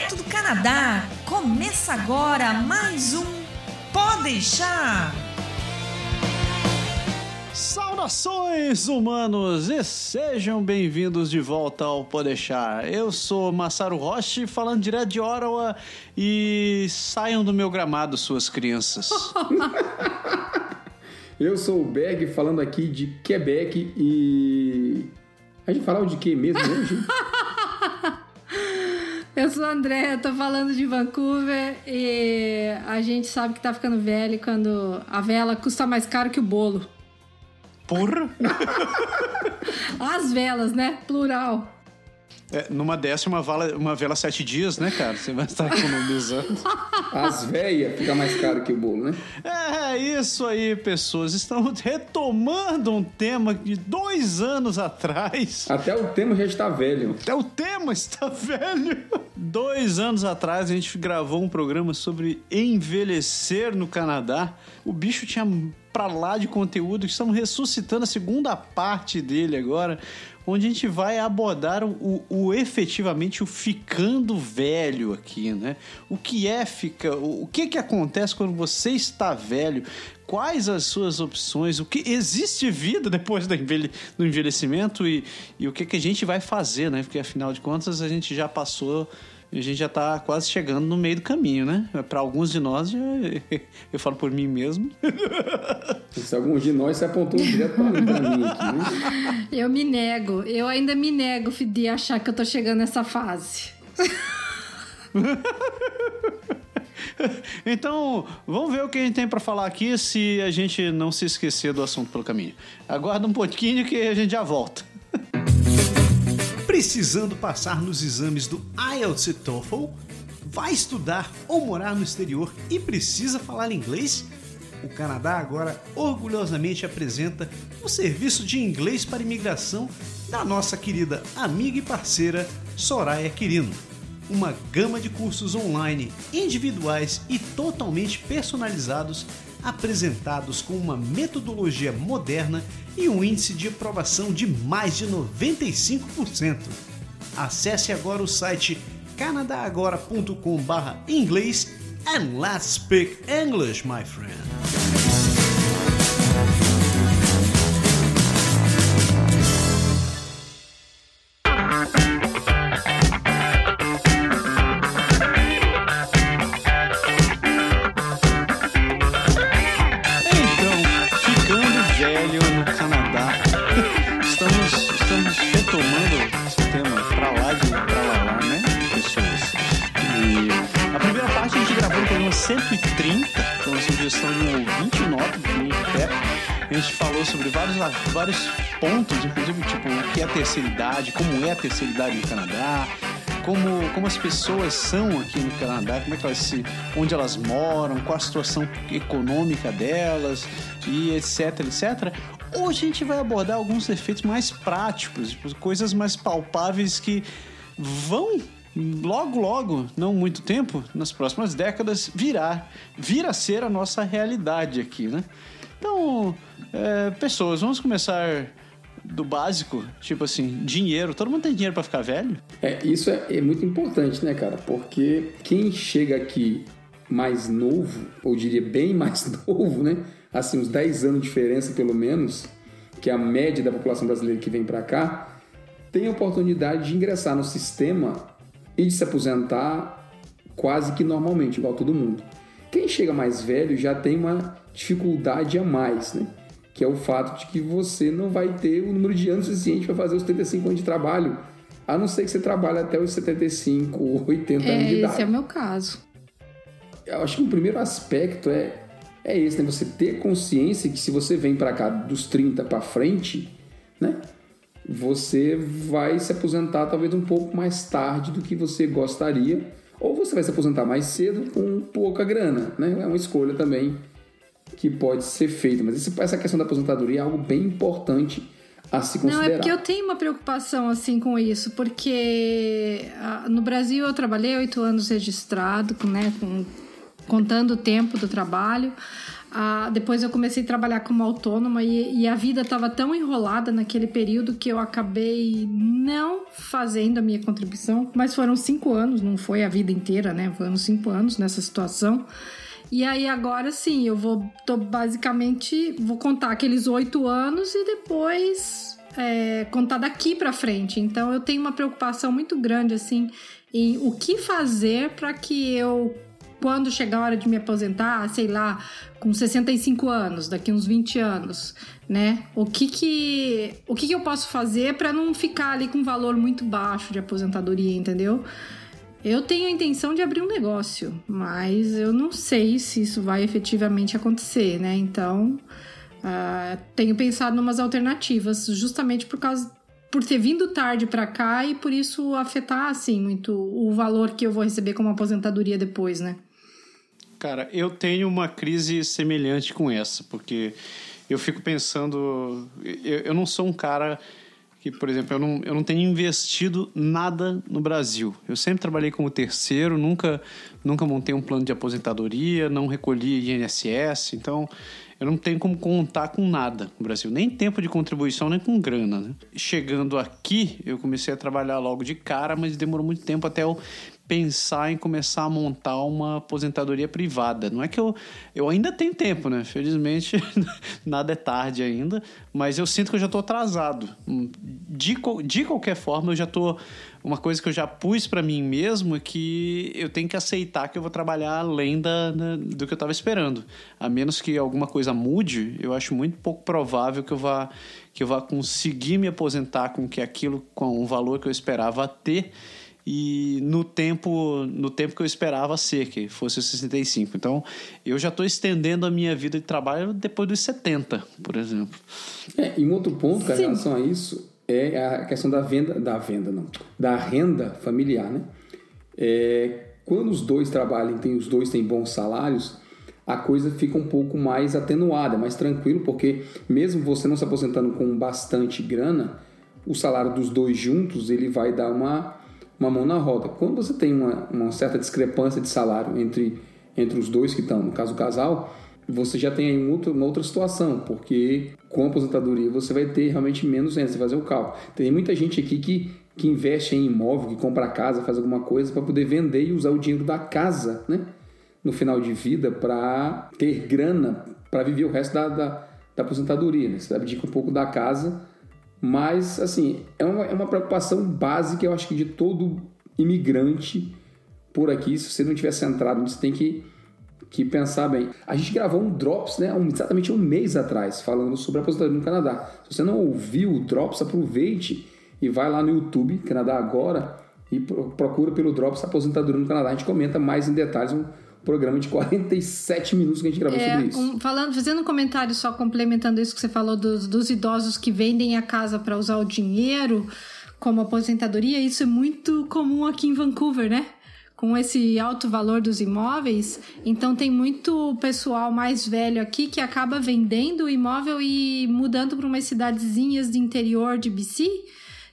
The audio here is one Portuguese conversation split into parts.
direto do Canadá. Começa agora mais um Pode deixar. Saudações, humanos, e sejam bem-vindos de volta ao Podeixar. Eu sou Massaro Roche, falando direto de Ottawa, e saiam do meu gramado, suas crianças. Eu sou o Berg, falando aqui de Quebec e. A gente fala de que mesmo hoje? Eu sou a André, tô falando de Vancouver e a gente sabe que tá ficando velho quando a vela custa mais caro que o bolo. Porra! As velas, né? Plural. É, numa dessa, uma, vala, uma vela sete dias, né, cara? Você vai estar economizando. As velhas fica mais caro que o bolo, né? É, isso aí, pessoas. Estamos retomando um tema de dois anos atrás. Até o tema já está velho. Até o tema está velho. Dois anos atrás, a gente gravou um programa sobre envelhecer no Canadá. O bicho tinha pra lá de conteúdo. Estamos ressuscitando a segunda parte dele agora onde a gente vai abordar o, o, o, efetivamente o ficando velho aqui, né? O que é fica, o, o que que acontece quando você está velho? Quais as suas opções? O que existe vida depois do, envelhe, do envelhecimento e, e o que que a gente vai fazer, né? Porque afinal de contas a gente já passou e a gente já está quase chegando no meio do caminho, né? Para alguns de nós, já, eu falo por mim mesmo. Se alguns de nós se apontou direto para mim, mim aqui, né? Eu me nego, eu ainda me nego de achar que eu tô chegando nessa fase. então, vamos ver o que a gente tem para falar aqui se a gente não se esquecer do assunto pelo caminho. Aguarda um pouquinho que a gente já volta. Precisando passar nos exames do IELTS e TOEFL? Vai estudar ou morar no exterior e precisa falar inglês? O Canadá agora orgulhosamente apresenta o serviço de inglês para imigração da nossa querida amiga e parceira Soraya Quirino. Uma gama de cursos online, individuais e totalmente personalizados, apresentados com uma metodologia moderna e um índice de aprovação de mais de 95%. Acesse agora o site canadagora.com/inglês and let's speak English, my friend. Vários pontos, inclusive, tipo, o que é a terceira idade, como é a terceira idade no Canadá, como, como as pessoas são aqui no Canadá, como é que elas se, onde elas moram, qual a situação econômica delas e etc, etc. Hoje a gente vai abordar alguns efeitos mais práticos, tipo, coisas mais palpáveis que vão logo, logo, não muito tempo, nas próximas décadas, virar, vir a ser a nossa realidade aqui, né? Então, é, pessoas, vamos começar do básico, tipo assim, dinheiro. Todo mundo tem dinheiro para ficar velho? É, isso é, é, muito importante, né, cara? Porque quem chega aqui mais novo, ou diria bem mais novo, né? Assim, uns 10 anos de diferença pelo menos, que é a média da população brasileira que vem para cá, tem a oportunidade de ingressar no sistema e de se aposentar quase que normalmente, igual todo mundo. Quem chega mais velho já tem uma dificuldade a mais, né? que é o fato de que você não vai ter o número de anos suficiente para fazer os 35 anos de trabalho, a não ser que você trabalhe até os 75, 80 é, anos de idade. Esse é o meu caso. Eu acho que o primeiro aspecto é, é esse, né? Você ter consciência que se você vem para cá dos 30 para frente, né? Você vai se aposentar talvez um pouco mais tarde do que você gostaria, ou você vai se aposentar mais cedo com pouca grana, né? É uma escolha também que pode ser feito. Mas essa questão da aposentadoria é algo bem importante a se considerar. Não, é porque eu tenho uma preocupação assim com isso, porque ah, no Brasil eu trabalhei oito anos registrado, né, com, contando o tempo do trabalho. Ah, depois eu comecei a trabalhar como autônoma e, e a vida estava tão enrolada naquele período que eu acabei não fazendo a minha contribuição. Mas foram cinco anos, não foi a vida inteira, né? Foram cinco anos nessa situação. E aí agora sim, eu vou tô basicamente vou contar aqueles oito anos e depois é, contar daqui para frente. Então eu tenho uma preocupação muito grande assim em o que fazer para que eu quando chegar a hora de me aposentar, sei lá, com 65 anos, daqui uns 20 anos, né? O que que, o que, que eu posso fazer para não ficar ali com um valor muito baixo de aposentadoria, entendeu? Eu tenho a intenção de abrir um negócio, mas eu não sei se isso vai efetivamente acontecer, né? Então, uh, tenho pensado em umas alternativas, justamente por causa por ter vindo tarde para cá e por isso afetar assim muito o valor que eu vou receber como aposentadoria depois, né? Cara, eu tenho uma crise semelhante com essa, porque eu fico pensando. Eu, eu não sou um cara que, por exemplo, eu não, eu não tenho investido nada no Brasil. Eu sempre trabalhei como terceiro, nunca, nunca montei um plano de aposentadoria, não recolhi INSS, então eu não tenho como contar com nada no Brasil, nem tempo de contribuição, nem com grana. Né? Chegando aqui, eu comecei a trabalhar logo de cara, mas demorou muito tempo até eu pensar em começar a montar uma aposentadoria privada. Não é que eu, eu ainda tenho tempo, né? Felizmente, nada é tarde ainda, mas eu sinto que eu já estou atrasado. De, de qualquer forma, eu já estou. Uma coisa que eu já pus para mim mesmo é que eu tenho que aceitar que eu vou trabalhar além da, da do que eu estava esperando. A menos que alguma coisa mude, eu acho muito pouco provável que eu vá que eu vá conseguir me aposentar com que aquilo com o valor que eu esperava ter e no tempo no tempo que eu esperava ser, que fosse 65. Então, eu já estou estendendo a minha vida de trabalho depois dos 70, por exemplo. É, e um outro ponto com relação a isso é a questão da venda, da venda não, da renda familiar, né? É, quando os dois trabalham, tem os dois têm bons salários, a coisa fica um pouco mais atenuada, mais tranquilo, porque mesmo você não se aposentando com bastante grana, o salário dos dois juntos ele vai dar uma uma mão na roda. Quando você tem uma, uma certa discrepância de salário entre, entre os dois que estão, no caso o casal, você já tem aí uma outra, uma outra situação, porque com a aposentadoria você vai ter realmente menos renda, você fazer o cálculo. Tem muita gente aqui que, que investe em imóvel, que compra casa, faz alguma coisa para poder vender e usar o dinheiro da casa, né? No final de vida, para ter grana para viver o resto da, da, da aposentadoria. Né? Você abdica um pouco da casa mas, assim, é uma, é uma preocupação básica, eu acho que de todo imigrante por aqui. Se você não tiver centrado, você tem que, que pensar bem. A gente gravou um Drops, né, um, exatamente um mês atrás, falando sobre a aposentadoria no Canadá. Se você não ouviu o Drops, aproveite e vai lá no YouTube, Canadá Agora, e procura pelo Drops Aposentadoria no Canadá. A gente comenta mais em detalhes um, programa de 47 minutos que a gente gravou é, sobre isso. Um, falando, fazendo um comentário só complementando isso que você falou dos, dos idosos que vendem a casa para usar o dinheiro como aposentadoria, isso é muito comum aqui em Vancouver, né? Com esse alto valor dos imóveis, então tem muito pessoal mais velho aqui que acaba vendendo o imóvel e mudando para umas cidadezinhas de interior de BC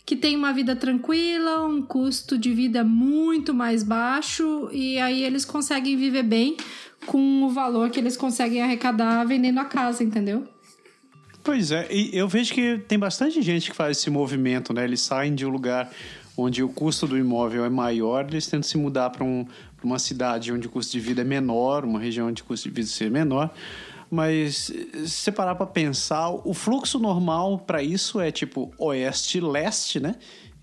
que tem uma vida tranquila, um custo de vida muito mais baixo e aí eles conseguem viver bem com o valor que eles conseguem arrecadar vendendo a casa, entendeu? Pois é, e eu vejo que tem bastante gente que faz esse movimento, né? Eles saem de um lugar onde o custo do imóvel é maior, eles tentam se mudar para um, uma cidade onde o custo de vida é menor, uma região onde o custo de vida é menor, mas se você parar para pensar, o fluxo normal para isso é tipo oeste-leste, né?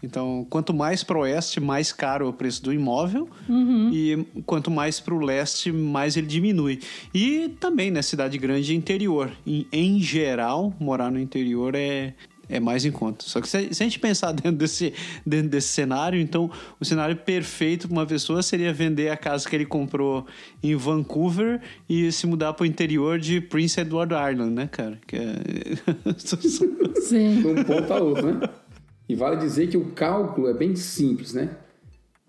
Então, quanto mais para o oeste, mais caro é o preço do imóvel. Uhum. E quanto mais para o leste, mais ele diminui. E também, né, cidade grande e interior. Em, em geral, morar no interior é, é mais em conta. Só que se, a gente pensar dentro desse, dentro desse cenário, então o cenário perfeito para uma pessoa seria vender a casa que ele comprou em Vancouver e se mudar para o interior de Prince Edward Island, né, cara? Que é... Sim. De um ponto a outro, né? E vale dizer que o cálculo é bem simples, né?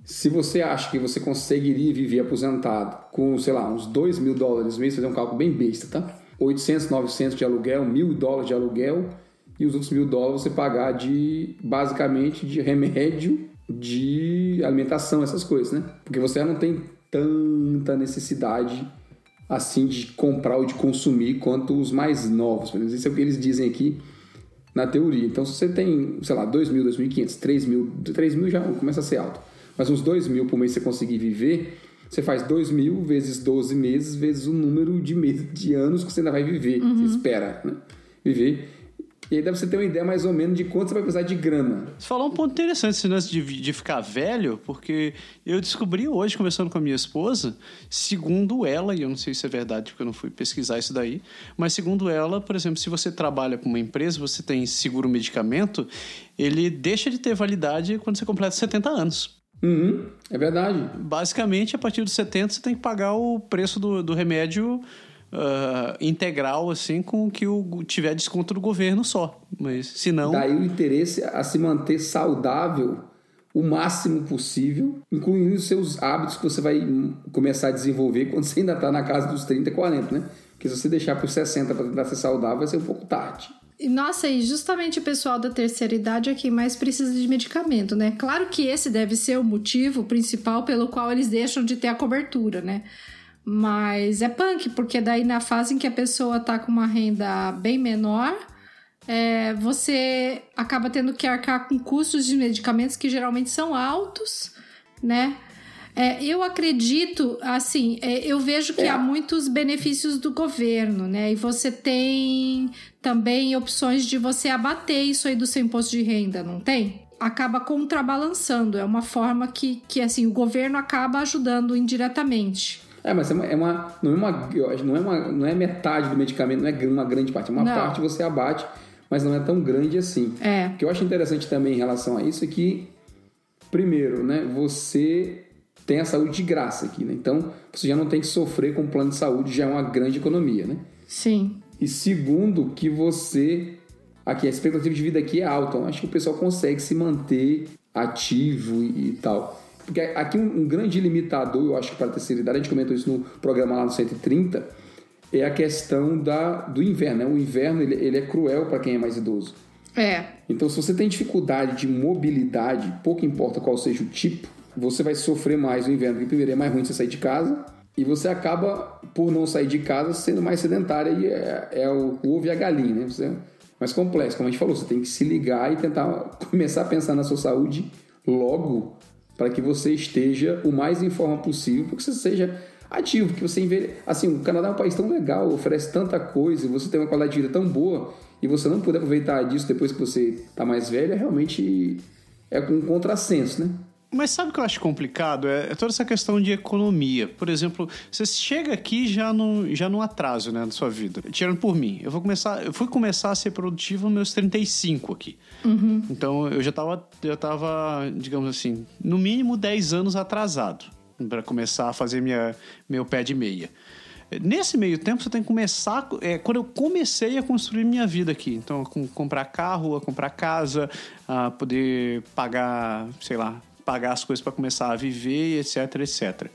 Se você acha que você conseguiria viver aposentado com, sei lá, uns 2 mil dólares mês, fazer um cálculo bem besta, tá? 800, 900 de aluguel, mil dólares de aluguel, e os outros mil dólares você pagar de basicamente de remédio, de alimentação, essas coisas, né? Porque você não tem tanta necessidade assim de comprar ou de consumir quanto os mais novos. Pelo menos isso é o que eles dizem aqui na teoria. Então, se você tem, sei lá, 2 mil, 2.500, 3 mil, 3 mil já começa a ser alto. Mas uns 2 mil por mês você conseguir viver, você faz 2 mil vezes 12 meses, vezes o número de, meses, de anos que você ainda vai viver, uhum. você espera né? viver. E aí dá pra você ter uma ideia mais ou menos de quanto você vai precisar de grana. Você falou um ponto interessante esse lance de, de ficar velho, porque eu descobri hoje, conversando com a minha esposa, segundo ela, e eu não sei se é verdade porque eu não fui pesquisar isso daí, mas segundo ela, por exemplo, se você trabalha com uma empresa, você tem seguro medicamento, ele deixa de ter validade quando você completa 70 anos. Uhum, é verdade. Basicamente, a partir dos 70, você tem que pagar o preço do, do remédio uh, integral, assim, com que o tiver desconto do governo só. Mas se não. Daí o interesse a se manter saudável o máximo possível, incluindo os seus hábitos que você vai começar a desenvolver quando você ainda está na casa dos 30, 40, né? Porque se você deixar para os 60 para tentar ser saudável, vai ser um pouco tarde. Nossa, e justamente o pessoal da terceira idade é quem mais precisa de medicamento, né? Claro que esse deve ser o motivo principal pelo qual eles deixam de ter a cobertura, né? Mas é punk, porque daí na fase em que a pessoa tá com uma renda bem menor, é, você acaba tendo que arcar com custos de medicamentos que geralmente são altos, né? É, eu acredito, assim, é, eu vejo que é. há muitos benefícios do governo, né? E você tem também opções de você abater isso aí do seu imposto de renda, não tem? Acaba contrabalançando, é uma forma que, que assim, o governo acaba ajudando indiretamente. É, mas é uma, é uma, não, é uma, não, é uma, não é metade do medicamento, não é uma grande parte. É uma não. parte você abate, mas não é tão grande assim. É. O que eu acho interessante também em relação a isso é que, primeiro, né, você tem a saúde de graça aqui, né? Então, você já não tem que sofrer com o plano de saúde, já é uma grande economia, né? Sim. E segundo, que você... Aqui, a expectativa de vida aqui é alta. Então, acho que o pessoal consegue se manter ativo e, e tal. Porque aqui um, um, grande limitador, eu acho que para a terceira idade, a gente comentou isso no programa lá no 130, é a questão da, do inverno. Né? O inverno ele, ele é cruel para quem é mais idoso. É. Então, se você tem dificuldade de mobilidade, pouco importa qual seja o tipo, você vai sofrer mais no inverno. Porque, primeiro, é mais ruim você sair de casa e você acaba, por não sair de casa, sendo mais sedentária e é, é o, o ovo e a galinha, né? Você é mais complexo. Como a gente falou, você tem que se ligar e tentar começar a pensar na sua saúde logo para que você esteja o mais em forma possível, para que você seja ativo, que você envelhe... assim, o Canadá é um país tão legal, oferece tanta coisa, você tem uma qualidade de vida tão boa e você não puder aproveitar disso depois que você está mais velho, é realmente é um contrassenso, né? Mas sabe o que eu acho complicado? É, é, toda essa questão de economia. Por exemplo, você chega aqui já no, já no atraso, né, na sua vida. Tirando por mim. Eu vou começar, eu fui começar a ser produtivo nos meus 35 aqui. Uhum. Então eu já tava, já tava, digamos assim, no mínimo 10 anos atrasado para começar a fazer minha, meu pé de meia. Nesse meio tempo, você tem que começar. É, quando eu comecei a construir minha vida aqui, então, com, comprar carro, a comprar casa, a poder pagar, sei lá, pagar as coisas para começar a viver, etc, etc.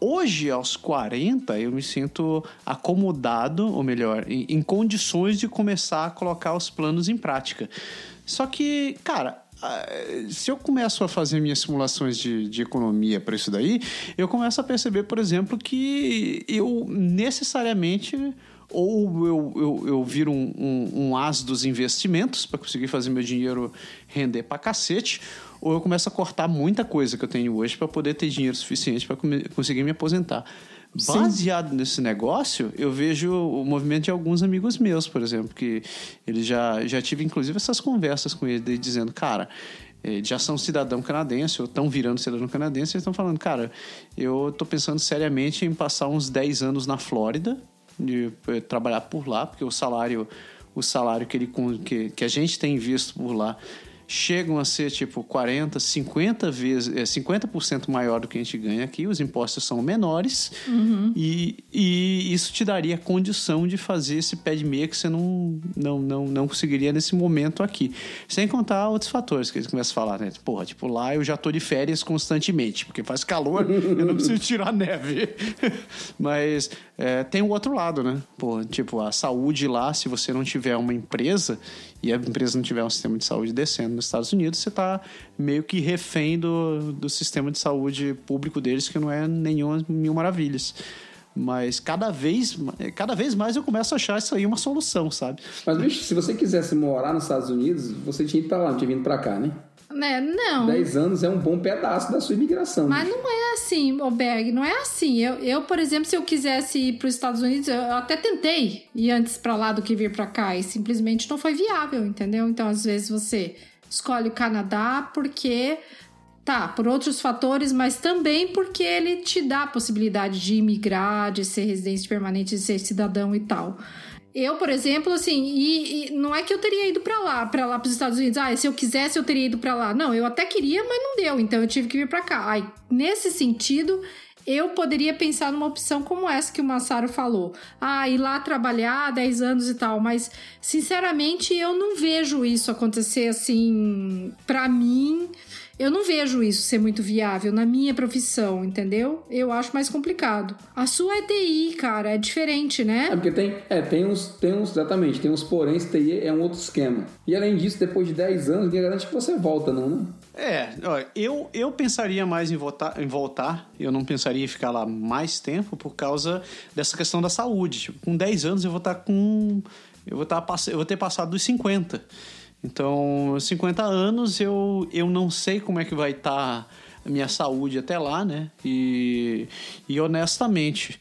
Hoje, aos 40, eu me sinto acomodado, ou melhor, em, em condições de começar a colocar os planos em prática. Só que, cara, se eu começo a fazer minhas simulações de, de economia para isso daí, eu começo a perceber, por exemplo, que eu necessariamente ou eu, eu, eu viro um, um, um as dos investimentos para conseguir fazer meu dinheiro render para cacete, ou eu começo a cortar muita coisa que eu tenho hoje para poder ter dinheiro suficiente para conseguir me aposentar. Baseado Sim. nesse negócio, eu vejo o movimento de alguns amigos meus, por exemplo, que eles já, já tive inclusive essas conversas com eles, dizendo, cara, eles já são cidadão canadense ou estão virando cidadão canadense, eles estão falando, cara, eu estou pensando seriamente em passar uns 10 anos na Flórida, de eh, trabalhar por lá, porque o salário, o salário que, ele, que, que a gente tem visto por lá chegam a ser tipo 40, 50 vezes, é, 50% maior do que a gente ganha aqui, os impostos são menores uhum. e, e isso te daria condição de fazer esse pé de meia que você não, não, não, não conseguiria nesse momento aqui. Sem contar outros fatores que eles começam a falar, né? Porra, tipo, lá eu já tô de férias constantemente, porque faz calor, eu não preciso tirar neve. Mas é, tem o outro lado, né? Pô, tipo, a saúde lá, se você não tiver uma empresa e a empresa não tiver um sistema de saúde descendo nos Estados Unidos, você está meio que refém do, do sistema de saúde público deles, que não é nenhuma mil maravilhas. Mas cada vez, cada vez mais eu começo a achar isso aí uma solução, sabe? Mas, bicho, se você quisesse morar nos Estados Unidos, você tinha ido pra lá, não tinha vindo pra cá, né? Né? Não. 10 anos é um bom pedaço da sua imigração. Mas não é assim, Oberg, não é assim. Eu, eu, por exemplo, se eu quisesse ir para os Estados Unidos, eu até tentei ir antes para lá do que vir para cá e simplesmente não foi viável, entendeu? Então, às vezes você escolhe o Canadá porque Tá, por outros fatores, mas também porque ele te dá a possibilidade de imigrar, de ser residente permanente, de ser cidadão e tal. Eu, por exemplo, assim, e, e não é que eu teria ido para lá, para lá para os Estados Unidos. Ah, se eu quisesse eu teria ido para lá. Não, eu até queria, mas não deu, então eu tive que vir para cá. Aí, nesse sentido, eu poderia pensar numa opção como essa que o Massaro falou. Ah, ir lá trabalhar 10 anos e tal, mas sinceramente eu não vejo isso acontecer assim para mim eu não vejo isso ser muito viável na minha profissão, entendeu? Eu acho mais complicado. A sua é TI, cara, é diferente, né? É porque tem, é, tem uns, tem uns, exatamente, tem uns porém, TI é um outro esquema. E além disso, depois de 10 anos, ninguém garante que você volta, não, né? É, ó, eu, eu pensaria mais em voltar, em voltar, eu não pensaria em ficar lá mais tempo por causa dessa questão da saúde. Tipo, com 10 anos eu vou estar com. Eu vou, estar, eu vou ter passado dos 50. Então, 50 anos eu, eu não sei como é que vai estar tá a minha saúde até lá, né? E, e honestamente,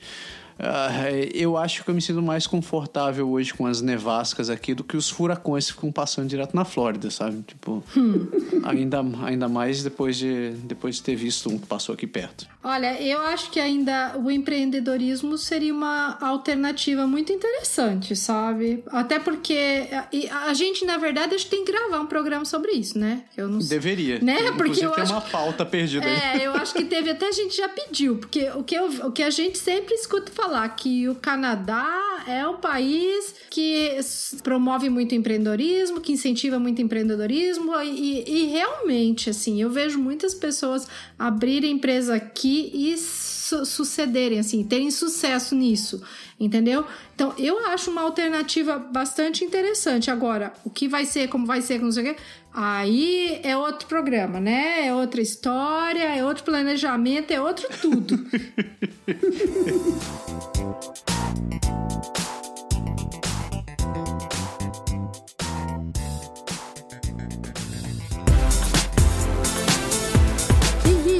Uh, eu acho que eu me sinto mais confortável hoje com as nevascas aqui do que os furacões que ficam passando direto na Flórida, sabe? Tipo, hum. ainda, ainda mais depois de, depois de ter visto um que passou aqui perto. Olha, eu acho que ainda o empreendedorismo seria uma alternativa muito interessante, sabe? Até porque a, gente, na verdade, a gente tem que gravar um programa sobre isso, né? Eu não Deveria. Né? Porque eu tem acho... uma pauta perdida é, aí. Eu acho que teve até a gente já pediu, porque o que, eu, o que a gente sempre escuta falar falar que o Canadá é um país que promove muito empreendedorismo, que incentiva muito empreendedorismo e, e realmente, assim, eu vejo muitas pessoas abrirem empresa aqui e su sucederem, assim, terem sucesso nisso, entendeu? Então, eu acho uma alternativa bastante interessante. Agora, o que vai ser, como vai ser, não sei o quê, aí é outro programa, né? É outra história, é outro planejamento, é outro tudo.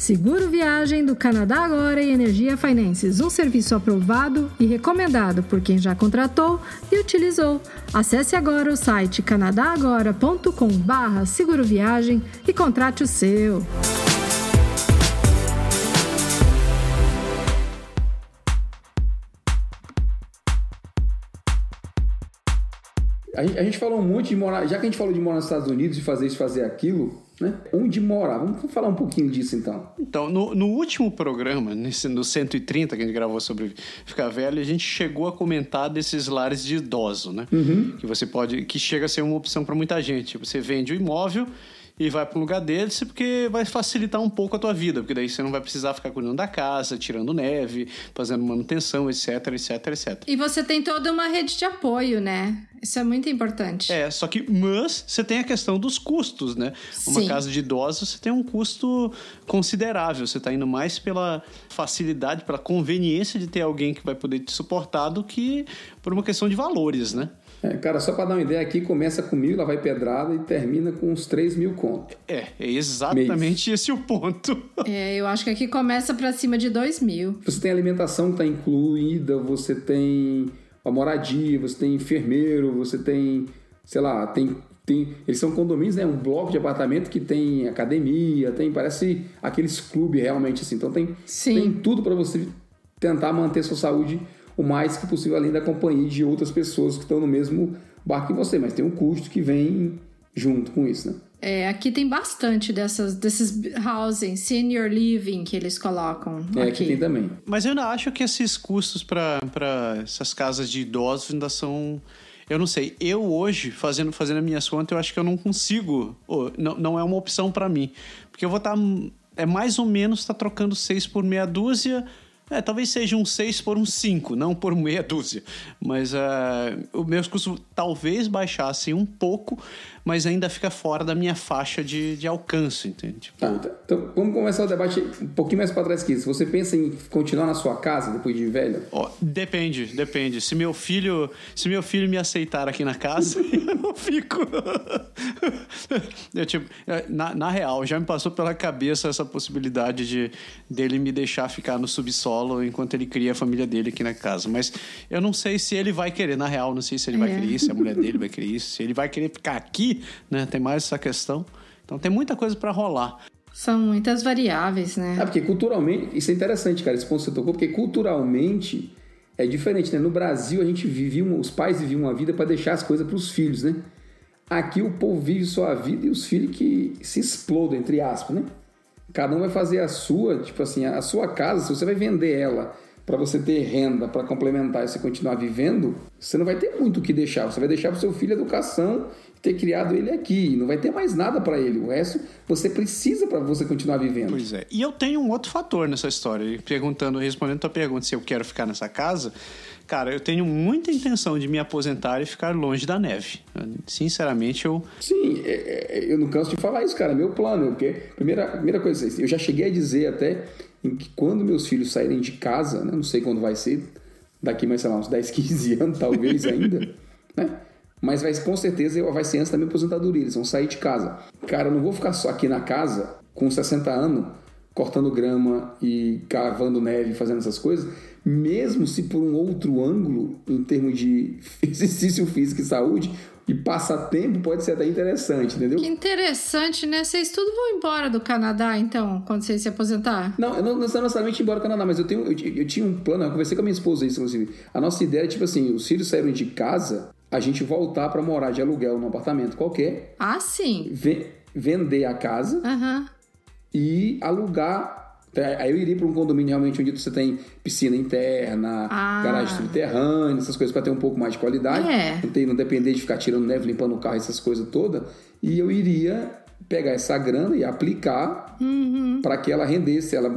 Seguro Viagem do Canadá Agora e Energia Finances, um serviço aprovado e recomendado por quem já contratou e utilizou. Acesse agora o site canadagora.com/barra Seguro Viagem e contrate o seu. A gente falou muito de morar, já que a gente falou de morar nos Estados Unidos e fazer isso, fazer aquilo, né? Onde morar? Vamos falar um pouquinho disso então. Então, no, no, último programa, nesse, no 130 que a gente gravou sobre ficar velho, a gente chegou a comentar desses lares de idoso, né? Uhum. Que você pode, que chega a ser uma opção para muita gente. Você vende o imóvel e vai para um lugar deles, porque vai facilitar um pouco a tua vida, porque daí você não vai precisar ficar cuidando da casa, tirando neve, fazendo manutenção, etc, etc, etc. E você tem toda uma rede de apoio, né? Isso é muito importante. É, só que, mas você tem a questão dos custos, né? Uma Sim. casa de idosos, você tem um custo considerável. Você está indo mais pela facilidade, pela conveniência de ter alguém que vai poder te suportar do que por uma questão de valores, né? É, cara, só para dar uma ideia aqui, começa com mil, lá vai pedrada e termina com uns 3 mil conto. É, é exatamente Mês. esse o ponto. É, eu acho que aqui começa para cima de 2 mil. Você tem alimentação que está incluída, você tem a moradia, você tem enfermeiro, você tem, sei lá, tem, tem eles são condomínios, né? Um bloco de apartamento que tem academia, tem, parece aqueles clubes realmente assim. Então tem, Sim. tem tudo para você tentar manter sua saúde o mais que possível, além da companhia de outras pessoas que estão no mesmo barco que você, mas tem um custo que vem junto com isso, né? É, aqui tem bastante dessas, desses housing, senior living que eles colocam. É, aqui. aqui tem também. Mas eu ainda acho que esses custos para essas casas de idosos ainda são Eu não sei. Eu hoje, fazendo, fazendo as minhas contas, eu acho que eu não consigo. Oh, não, não é uma opção para mim. Porque eu vou estar. Tá, é mais ou menos tá trocando seis por meia dúzia é, talvez seja um 6 por um 5, não por meia dúzia. Mas uh, os meus custos talvez baixassem um pouco, mas ainda fica fora da minha faixa de, de alcance, entende? Tipo... Tá, tá. então vamos começar o debate um pouquinho mais para trás que isso. Você pensa em continuar na sua casa depois de velho? Oh, depende, depende. Se meu filho, se meu filho me aceitar aqui na casa, eu não fico. eu, tipo, é, na, na real, já me passou pela cabeça essa possibilidade de dele me deixar ficar no subsolo solo enquanto ele cria a família dele aqui na casa. Mas eu não sei se ele vai querer, na real, não sei se ele é. vai querer isso, se a mulher dele vai querer isso, se ele vai querer ficar aqui, né? Tem mais essa questão. Então tem muita coisa para rolar. São muitas variáveis, né? Ah, porque culturalmente, isso é interessante, cara, esse ponto que você tocou, porque culturalmente é diferente, né? No Brasil a gente vivia, os pais viviam uma vida para deixar as coisas para os filhos, né? Aqui o povo vive sua vida e os filhos que se explodem, entre aspas, né? Cada um vai fazer a sua, tipo assim, a sua casa, se você vai vender ela para você ter renda para complementar e você continuar vivendo, você não vai ter muito o que deixar. Você vai deixar para o seu filho educação, ter criado ele aqui. Não vai ter mais nada para ele. O resto você precisa para você continuar vivendo. Pois é. E eu tenho um outro fator nessa história. Perguntando, respondendo a tua pergunta se eu quero ficar nessa casa, Cara, eu tenho muita intenção de me aposentar e ficar longe da neve. Sinceramente, eu. Sim, é, é, eu não canso de falar isso, cara. Meu plano, porque primeira, primeira coisa, eu já cheguei a dizer até que quando meus filhos saírem de casa, né, não sei quando vai ser, daqui mais, sei lá, uns 10, 15 anos, talvez ainda, né? Mas vai, com certeza vai ser antes da minha aposentadoria, eles vão sair de casa. Cara, eu não vou ficar só aqui na casa com 60 anos, cortando grama e cavando neve, fazendo essas coisas mesmo se por um outro ângulo, em termos de exercício físico e saúde, e passatempo pode ser até interessante, entendeu? Que interessante, né? Vocês tudo vão embora do Canadá, então, quando vocês se aposentar? Não, eu não, necessariamente embora do Canadá, mas eu, tenho, eu, eu, tinha um plano, eu conversei com a minha esposa isso, inclusive. A nossa ideia é, tipo assim, os filhos saíram de casa, a gente voltar para morar de aluguel num apartamento qualquer. Ah, sim. vender a casa uhum. e alugar Aí eu iria para um condomínio realmente onde você tem piscina interna, ah. garagem subterrânea, essas coisas para ter um pouco mais de qualidade. É. Não, ter, não depender de ficar tirando neve, limpando o carro, essas coisas todas. E eu iria pegar essa grana e aplicar uhum. para que ela rendesse, ela,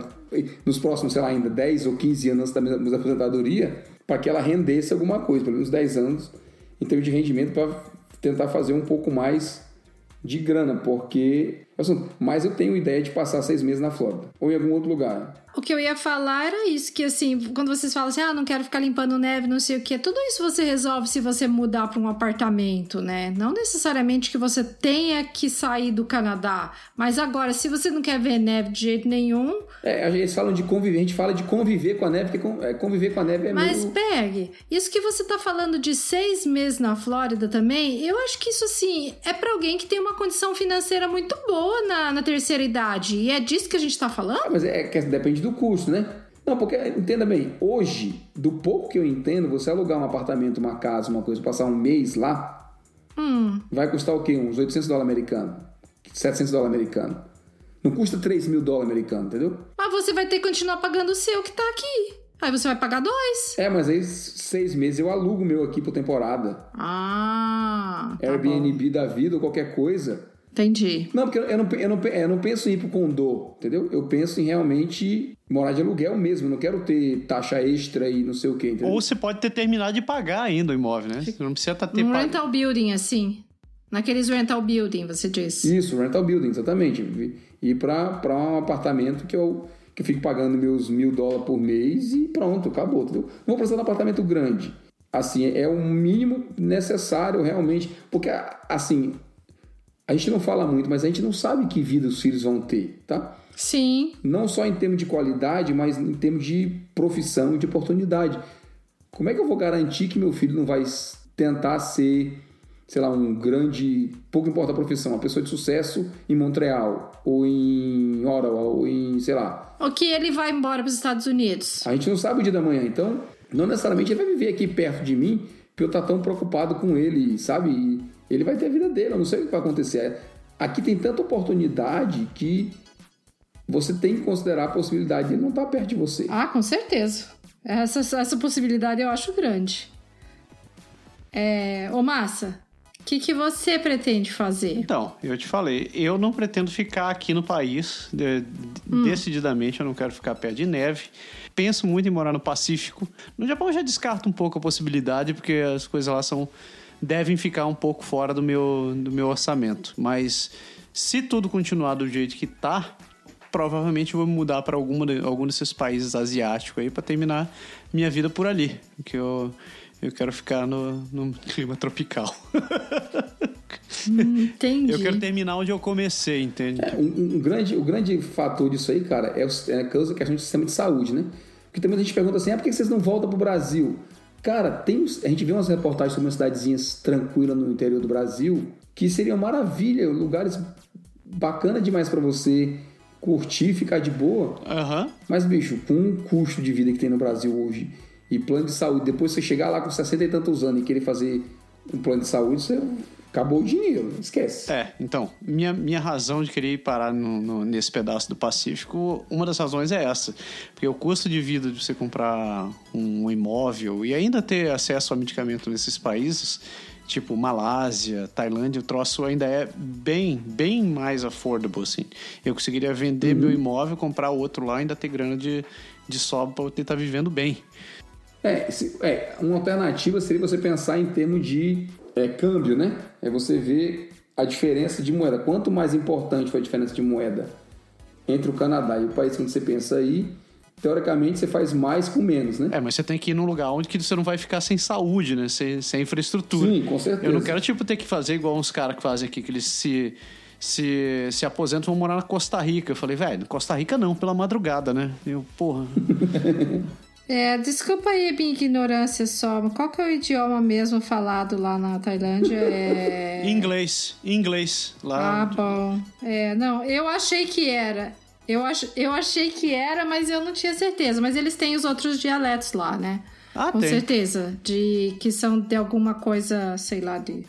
nos próximos, sei lá, ainda 10 ou 15 anos da minha aposentadoria, para que ela rendesse alguma coisa, pelo menos 10 anos, em termos de rendimento, para tentar fazer um pouco mais de grana, porque. Mas eu tenho ideia de passar seis meses na Flórida ou em algum outro lugar. O que eu ia falar era isso, que assim, quando vocês falam assim, ah, não quero ficar limpando neve, não sei o que, tudo isso você resolve se você mudar para um apartamento, né? Não necessariamente que você tenha que sair do Canadá, mas agora, se você não quer ver neve de jeito nenhum... É, eles falam de conviver, a gente fala de conviver com a neve, porque é, conviver com a neve é Mas meio... pegue, isso que você tá falando de seis meses na Flórida também, eu acho que isso, assim, é para alguém que tem uma condição financeira muito boa na, na terceira idade, e é disso que a gente tá falando? Ah, mas é, depende do custo, né? Não, porque, entenda bem, hoje, do pouco que eu entendo, você alugar um apartamento, uma casa, uma coisa, passar um mês lá, hum. vai custar o quê? Uns 800 dólares americanos, 700 dólares americanos. Não custa 3 mil dólares americanos, entendeu? Mas você vai ter que continuar pagando o seu que tá aqui. Aí você vai pagar dois. É, mas aí seis meses eu alugo o meu aqui por temporada. Ah. Tá Airbnb bom. da vida ou qualquer coisa. Entendi. Não, porque eu não, eu, não, eu não penso em ir pro condô, entendeu? Eu penso em realmente morar de aluguel mesmo. Eu não quero ter taxa extra e não sei o quê, entendeu? Ou você pode ter terminado de pagar ainda o imóvel, né? Você não precisa estar tá ter Um pag... rental building, assim. Naqueles rental building, você disse. Isso, rental building, exatamente. Ir para um apartamento que eu, que eu fico pagando meus mil dólares por mês e pronto, acabou, entendeu? Não vou precisar de um apartamento grande. Assim, é o mínimo necessário realmente. Porque, assim, a gente não fala muito, mas a gente não sabe que vida os filhos vão ter, tá? Sim. Não só em termos de qualidade, mas em termos de profissão, de oportunidade. Como é que eu vou garantir que meu filho não vai tentar ser, sei lá, um grande, pouco importa a profissão, uma pessoa de sucesso em Montreal, ou em Ottawa, ou em, sei lá. Ou que ele vai embora para os Estados Unidos. A gente não sabe o dia da manhã, então não necessariamente ele vai viver aqui perto de mim, porque eu estou tão preocupado com ele, sabe? Ele vai ter a vida dele, eu não sei o que vai acontecer. Aqui tem tanta oportunidade que você tem que considerar a possibilidade de ele não estar perto de você. Ah, com certeza. Essa, essa possibilidade eu acho grande. É, ô Massa, o que, que você pretende fazer? Então, eu te falei, eu não pretendo ficar aqui no país. de- Decididamente, eu não quero ficar perto de neve. Penso muito em morar no Pacífico. No Japão eu já descarto um pouco a possibilidade, porque as coisas lá são devem ficar um pouco fora do meu, do meu orçamento. Mas se tudo continuar do jeito que tá, provavelmente eu vou mudar para algum, de- algum desses países asiáticos aí para terminar minha vida por ali. Porque eu, eu quero ficar no, no clima tropical. Entendi. Eu quero terminar onde eu comecei, entende? É, um, um grande, o grande fator disso aí, cara, é, o, é a causa- questão do sistema de saúde, né? Porque também a gente pergunta assim, ah, por que vocês não voltam pro Brasil? Cara, tem, a gente vê umas reportagens sobre umas cidadezinhas tranquilas no interior do Brasil que seriam maravilha, lugares bacana demais pra você curtir, ficar de boa. Aham. Mas, bicho, com o custo de vida que tem no Brasil hoje e plano de saúde, depois você chegar lá com 60 e tantos anos e querer fazer um plano de saúde, você acabou o dinheiro, esquece. É, então, minha, minha razão de querer ir parar no- no- nesse pedaço do Pacífico, uma das razões é essa. Porque o custo de vida de você comprar um imóvel e ainda ter acesso a medicamento nesses países, tipo Malásia, Tailândia, o troço ainda é bem, bem mais affordable, assim. Eu conseguiria vender meu imóvel, comprar outro lá e ainda ter grana de, de sobra para eu estar vivendo bem. É, se- é, uma alternativa seria você pensar em termos de é, câmbio, né? É você ver a diferença de moeda. Quanto mais importante foi a diferença de moeda entre o Canadá e o país que você pensa aí, teoricamente você faz mais com menos, né? É, mas você tem que ir num lugar onde que você não vai ficar sem saúde, né? Sem, sem infraestrutura. Sim, com certeza. Eu não quero, tipo, ter que fazer igual uns caras que fazem aqui, que eles se, se, se aposentam e vão morar na Costa Rica. Eu falei, velho, Costa Rica não, pela madrugada, né? Eu, porra. É, desculpa aí minha ignorância só, mas qual que é o idioma mesmo falado lá na Tailândia? É... inglês, inglês. Ah, Lá. bom. É, não, eu achei que era. Eu, ach, eu achei que era, mas eu não tinha certeza. Mas eles têm os outros dialetos lá, né? Ah, Com tem. certeza. De que são de alguma coisa, sei lá, de.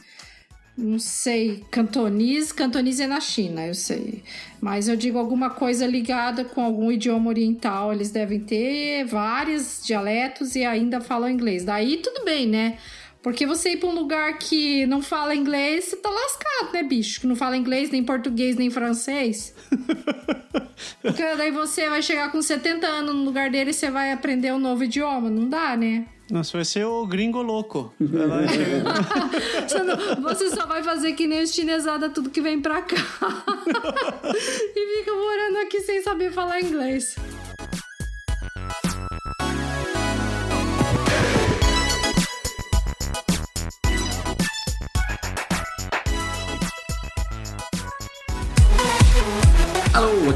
Não sei, cantonês, cantonês é na China, eu sei. Mas eu digo alguma coisa ligada com algum idioma oriental. Eles devem ter vários dialetos e ainda falam inglês. Daí tudo bem, né? Porque você ir pra um lugar que não fala inglês, você tá lascado, né, bicho? Que não fala inglês, nem português, nem francês. Porque daí você vai chegar com 70 anos no lugar dele e você vai aprender um novo idioma. Não dá, né? Nossa, vai ser o gringo louco. Você só vai fazer que nem os chinesada tudo que vem pra cá. e fica morando aqui sem saber falar inglês.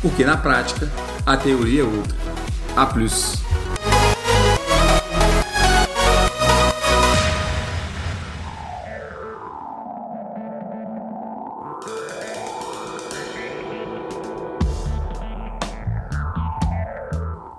porque na prática a teoria é outra. A plus.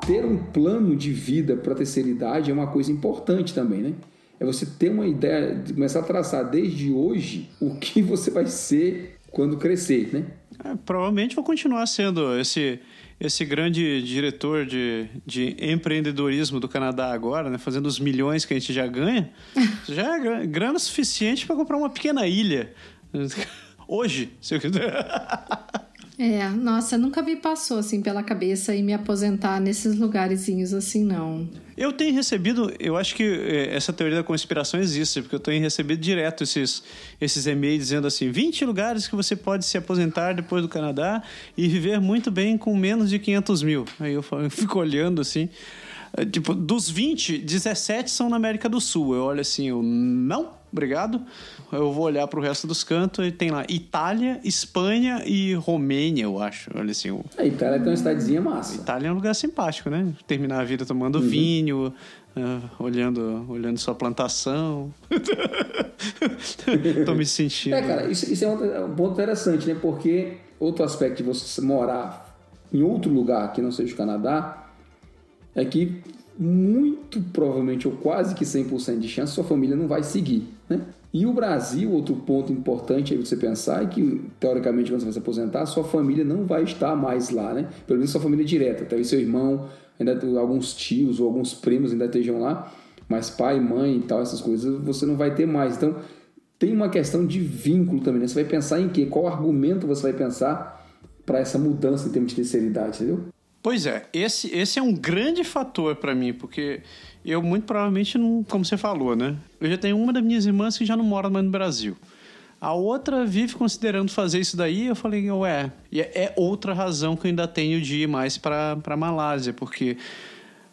Ter um plano de vida para a terceira idade é uma coisa importante também, né? É você ter uma ideia, de começar a traçar desde hoje o que você vai ser quando crescer, né? É, provavelmente vou continuar sendo esse, esse grande diretor de, de empreendedorismo do Canadá agora, né? Fazendo os milhões que a gente já ganha. Já é gra- grana suficiente para comprar uma pequena ilha. Hoje, se eu quiser. É, nossa, nunca me passou assim pela cabeça e me aposentar nesses lugarzinhos assim, não. Eu tenho recebido, eu acho que eh, essa teoria da conspiração existe, porque eu tenho recebido direto esses, esses e-mails dizendo assim: 20 lugares que você pode se aposentar depois do Canadá e viver muito bem com menos de 500 mil. Aí eu, fico olhando assim. Eh, Tipo, dos 20, 17 são na América do Sul. Eu olho assim, eu não, obrigado. Eu vou olhar pro resto dos cantos e tem lá Itália, Espanha e Romênia, eu acho. Olha assim, o, A Itália tem uma cidadezinha massa. Itália é um lugar simpático, né? Terminar a vida tomando vinho, uh, olhando, olhando sua plantação. Tô me sentindo. É, cara, isso, isso é um, é um ponto interessante, né? Porque outro aspecto de você morar em outro lugar que não seja o Canadá é que muito provavelmente, ou quase que 100% de chance, sua família não vai seguir, né? E o Brasil, outro ponto importante aí você pensar é que, teoricamente, quando você vai se aposentar, sua família não vai estar mais lá, né? Pelo menos sua família direta. Talvez seu irmão, ainda alguns tios ou alguns primos ainda estejam lá, mas pai, mãe e tal, essas coisas você não vai ter mais. Então, tem uma questão de vínculo também, né? Você vai pensar em quê? Qual argumento você vai pensar para essa mudança em termos de terceira idade, entendeu? Pois é, esse, esse é um grande fator para mim, porque eu muito provavelmente não, como você falou, né? Eu já tenho uma das minhas irmãs que já não mora mais no Brasil. A outra vive considerando fazer isso daí, eu falei, ué, e é, é outra razão que eu ainda tenho de ir mais para Malásia, porque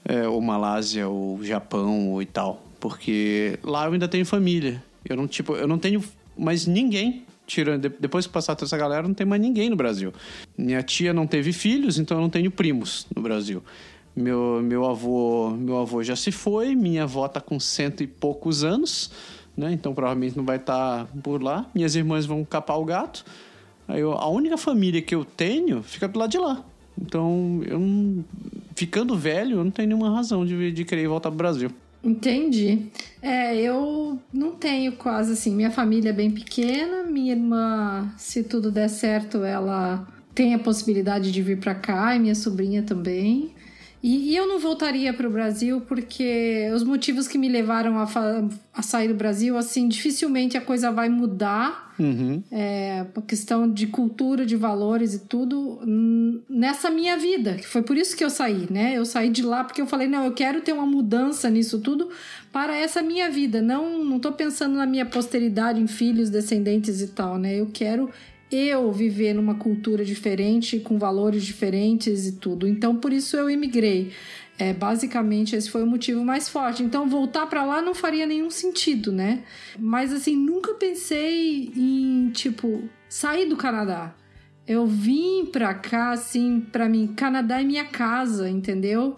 é, ou Malásia, ou Japão, ou e tal, porque lá eu ainda tenho família. Eu não tipo, eu não tenho mais ninguém tirando depois que passar toda essa galera, não tem mais ninguém no Brasil. Minha tia não teve filhos, então eu não tenho primos no Brasil. Meu, meu avô meu avô já se foi, minha avó tá com cento e poucos anos, né? Então provavelmente não vai estar tá por lá. Minhas irmãs vão capar o gato. Aí eu, a única família que eu tenho fica do lado de lá. Então, eu ficando velho, eu não tenho nenhuma razão de, de querer voltar pro Brasil. Entendi. É, eu não tenho quase assim. Minha família é bem pequena. Minha irmã, se tudo der certo, ela tem a possibilidade de vir para cá e minha sobrinha também. E, e eu não voltaria para o Brasil porque os motivos que me levaram a, a, sair do Brasil, assim, dificilmente a coisa vai mudar. Uhum. É, a questão de cultura, de valores e tudo nessa minha vida. Que foi por isso que eu saí, né? Eu saí de lá porque eu falei, não, eu quero ter uma mudança nisso tudo para essa minha vida. Não, não tô pensando na minha posteridade, em filhos, descendentes e tal, né? Eu quero eu viver numa cultura diferente, com valores diferentes e tudo. Então, por isso eu imigrei. É, basicamente, esse foi o motivo mais forte. Então, voltar para lá não faria nenhum sentido, né? Mas, assim, nunca pensei em, tipo, sair do Canadá. Eu vim pra cá, assim, pra mim, Canadá é minha casa, entendeu?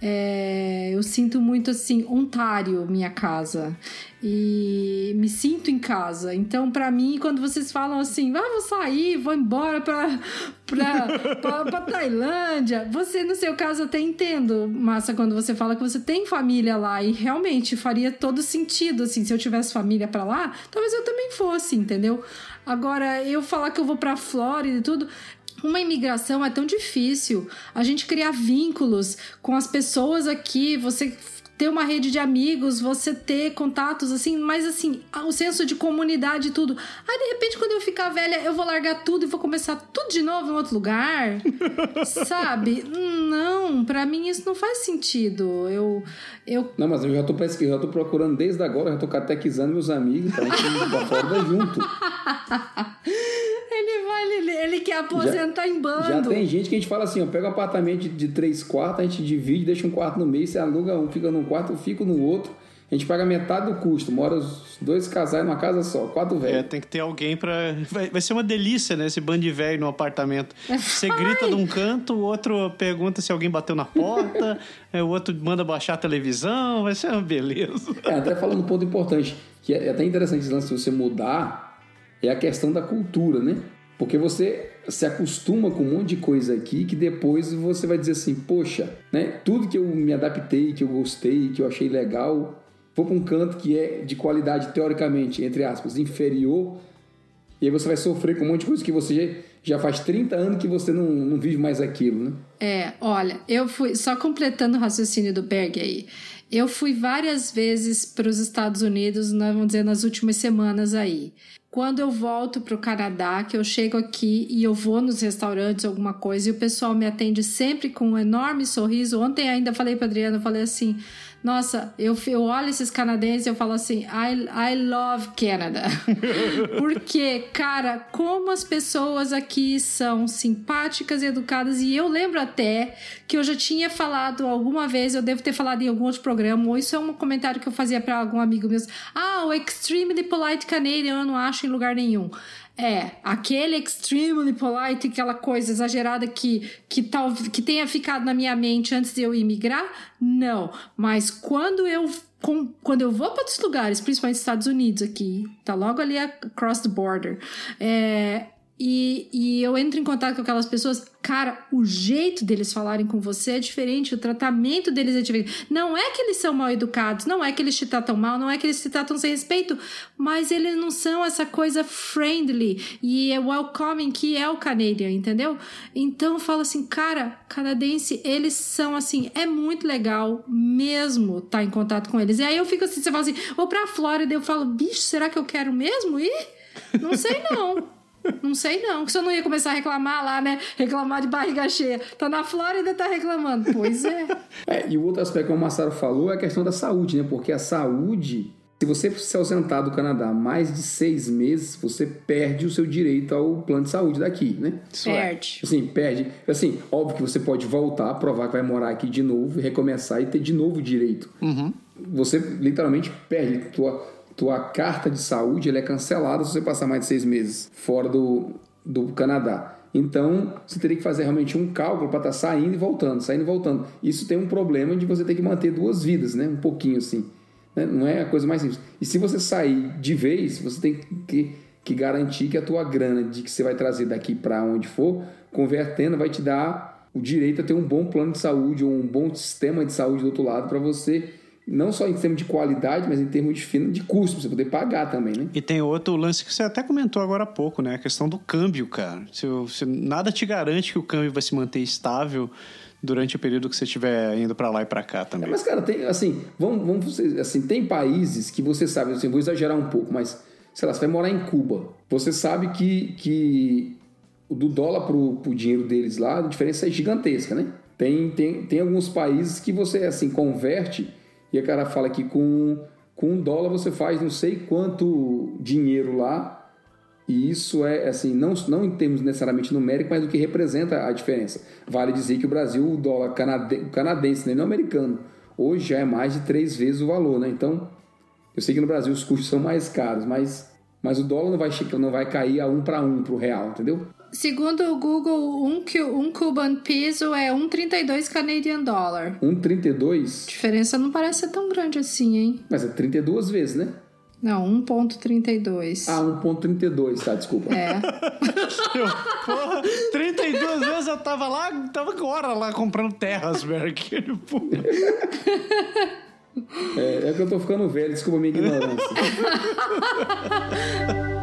É, eu sinto muito assim, Ontário, minha casa. E me sinto em casa. Então, para mim, quando vocês falam assim, ah, vou sair, vou embora pra, pra, pra, pra, Tailândia, você, no seu caso, até entendo, Massa, quando você fala que você tem família lá. E realmente faria todo sentido, assim, se eu tivesse família para lá, talvez eu também fosse, entendeu? Agora, eu falar que eu vou pra Flórida e tudo, uma imigração é tão difícil. A gente criar vínculos com as pessoas aqui, você ter uma rede de amigos, você ter contatos, assim, mas assim, o senso de comunidade e tudo. Aí, de repente, quando eu ficar velha, eu vou largar tudo e vou começar tudo de novo em outro lugar. Sabe? Não, para mim isso não faz sentido. Eu, eu... Não, mas eu já tô pesquisando, já tô procurando desde agora, já tô catequizando meus amigos pra gente ir pra fora junto. Ele vai, ele, ele quer aposentar já, em bando. Já tem gente que a gente fala assim, ó, pega um apartamento de, de três quartos, a gente divide, deixa um quarto no meio, você aluga um, fica num quarto, eu fico no outro. A gente paga metade do custo, mora os dois casais numa casa só, quatro velhos. É, tem que ter alguém pra. Vai, vai ser uma delícia, né? Esse bando de velho no apartamento. Você grita de um canto, o outro pergunta se alguém bateu na porta, é, o outro manda baixar a televisão, vai ser uma beleza. É, até falando um ponto importante, que é até interessante esse lance de você mudar, é a questão da cultura, né? Porque você se acostuma com um monte de coisa aqui que depois você vai dizer assim, poxa, né? Tudo que eu me adaptei, que eu gostei, que eu achei legal, vou para um canto que é de qualidade teoricamente, entre aspas, inferior, e aí você vai sofrer com um monte de coisa que você já faz 30 anos que você não, não vive mais aquilo, né? É, olha, eu fui, só completando o raciocínio do Berg aí, eu fui várias vezes para os Estados Unidos, vamos dizer, nas últimas semanas aí quando eu volto para o Canadá, que eu chego aqui e eu vou nos restaurantes, alguma coisa, e o pessoal me atende sempre com um enorme sorriso. Ontem ainda falei para Adriana, eu falei assim: nossa, eu, eu olho esses canadenses e eu falo assim, I, I love Canada. Porque, cara, como as pessoas aqui são simpáticas e educadas. E eu lembro até que eu já tinha falado alguma vez, eu devo ter falado em algum outro programa, ou isso é um comentário que eu fazia para algum amigo meu. Ah, o Extremely Polite Canadian, eu não acho em lugar nenhum. É, aquele extremely polite, aquela coisa exagerada que, que, tal, que tenha ficado na minha mente antes de eu imigrar, não. Mas quando eu com, quando eu vou para outros lugares, principalmente Estados Unidos aqui, tá logo ali across the border, é, e, e eu entro em contato com aquelas pessoas, cara, o jeito deles falarem com você é diferente, o tratamento deles é diferente. Não é que eles são mal educados, não é que eles te tratam mal, não é que eles te tratam sem respeito, mas eles não são essa coisa friendly e é welcoming que é o Canadian, entendeu? Então eu falo assim, cara, canadense, eles são assim, é muito legal mesmo estar tá em contato com eles. E aí eu fico assim, você fala assim, vou pra Flórida, eu falo, bicho, será que eu quero mesmo ir? Não sei não. Não sei não, que você não ia começar a reclamar lá, né? Reclamar de barriga cheia. Tá na Flórida e tá reclamando. Pois é. é. E o outro aspecto que o Massaro falou é a questão da saúde, né? Porque a saúde, se você se ausentar do Canadá mais de seis meses, você perde o seu direito ao plano de saúde daqui, né? Isso é. perde. É. Assim, perde. Assim, óbvio que você pode voltar, provar que vai morar aqui de novo, recomeçar e ter de novo o direito. Uhum. Você literalmente perde tua tua carta de saúde é cancelada se você passar mais de seis meses fora do, do Canadá. Então, você teria que fazer realmente um cálculo para estar tá saindo e voltando, saindo e voltando. Isso tem um problema de você ter que manter duas vidas, né? Um pouquinho assim. Né? Não é a coisa mais simples. E se você sair de vez, você tem que, que garantir que a tua grana de que você vai trazer daqui para onde for, convertendo, vai te dar o direito a ter um bom plano de saúde ou um bom sistema de saúde do outro lado para você não só em termos de qualidade, mas em termos de, de custo, pra você poder pagar também, né? E tem outro lance que você até comentou agora há pouco, né? A questão do câmbio, cara. Se, se nada te garante que o câmbio vai se manter estável durante o período que você estiver indo para lá e para cá também. É, mas, cara, tem, assim, vamos, vamos, assim, tem países que você sabe, assim, vou exagerar um pouco, mas, sei lá, você vai morar em Cuba. Você sabe que, que do dólar pro, pro dinheiro deles lá, a diferença é gigantesca, né? Tem, tem, tem alguns países que você, assim, converte e o cara fala que com, com um dólar você faz não sei quanto dinheiro lá. E isso é, assim, não, não em termos necessariamente numéricos, mas do que representa a diferença. Vale dizer que o Brasil, o dólar canadense, canadense né, não americano, hoje já é mais de três vezes o valor, né? Então, eu sei que no Brasil os custos são mais caros, mas, mas o dólar não vai, não vai cair a um para um para o real, entendeu? Segundo o Google, um, um Cuban Peso é 1,32 Canadian Dollar. 1,32? A diferença não parece ser tão grande assim, hein? Mas é 32 vezes, né? Não, 1.32. Ah, 1.32, tá, desculpa. É. Porra, 32 vezes eu tava lá, tava agora lá comprando terras, velho. é, é que eu tô ficando velho, desculpa a minha ignorância.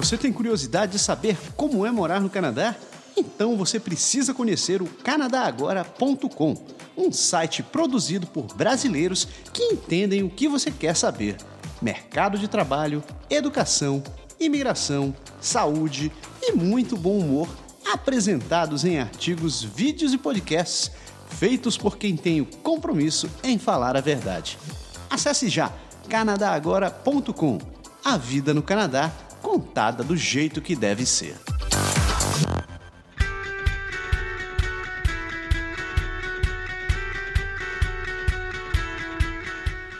Você tem curiosidade de saber como é morar no Canadá? Então você precisa conhecer o canadagora.com, um site produzido por brasileiros que entendem o que você quer saber: mercado de trabalho, educação, imigração, saúde e muito bom humor, apresentados em artigos, vídeos e podcasts feitos por quem tem o compromisso em falar a verdade. Acesse já canadagora.com. A vida no Canadá contada do jeito que deve ser.